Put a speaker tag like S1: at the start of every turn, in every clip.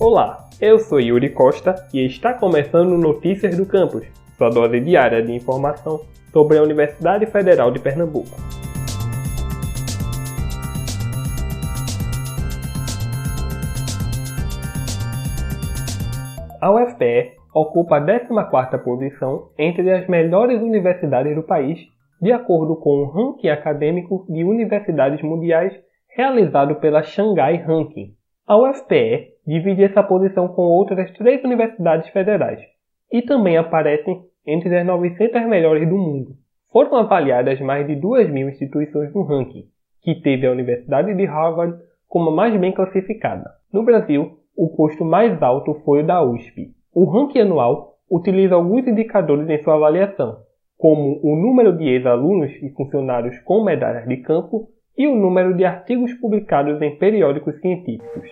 S1: Olá, eu sou Yuri Costa e está começando Notícias do Campus, sua dose diária de informação sobre a Universidade Federal de Pernambuco. A UFPE ocupa a 14ª posição entre as melhores universidades do país, de acordo com o ranking acadêmico de universidades mundiais realizado pela Shanghai Ranking. A UFPE divide essa posição com outras três universidades federais e também aparecem entre as 900 melhores do mundo. Foram avaliadas mais de 2 mil instituições no ranking, que teve a Universidade de Harvard como a mais bem classificada. No Brasil, o posto mais alto foi o da USP. O ranking anual utiliza alguns indicadores em sua avaliação, como o número de ex-alunos e funcionários com medalhas de campo e o número de artigos publicados em periódicos científicos.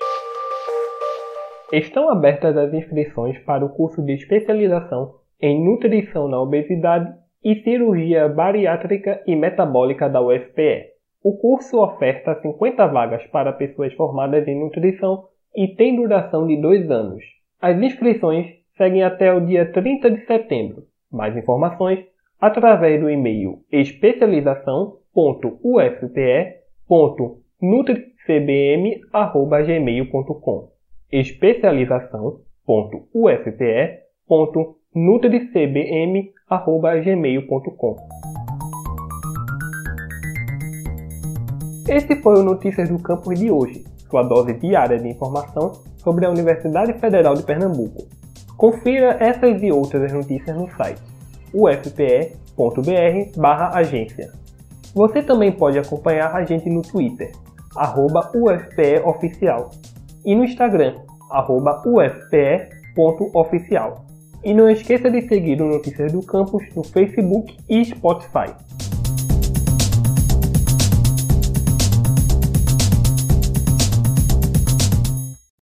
S1: Estão abertas as inscrições para o curso de especialização em nutrição na obesidade e cirurgia bariátrica e metabólica da UFPE. O curso oferta 50 vagas para pessoas formadas em nutrição e tem duração de dois anos. As inscrições seguem até o dia 30 de setembro. Mais informações através do e-mail especialização.ufpe.nutricbm.gmail.com especialização.ufpe.nutricbm.gmail.com Esse foi o Notícias do Campus de hoje, sua dose diária de informação sobre a Universidade Federal de Pernambuco. Confira essas e outras notícias no site ufpe.br/agência. Você também pode acompanhar a gente no Twitter, @ufpeoficial, e no Instagram, ufpe.oficial. E não esqueça de seguir o Notícias do Campus no Facebook e Spotify.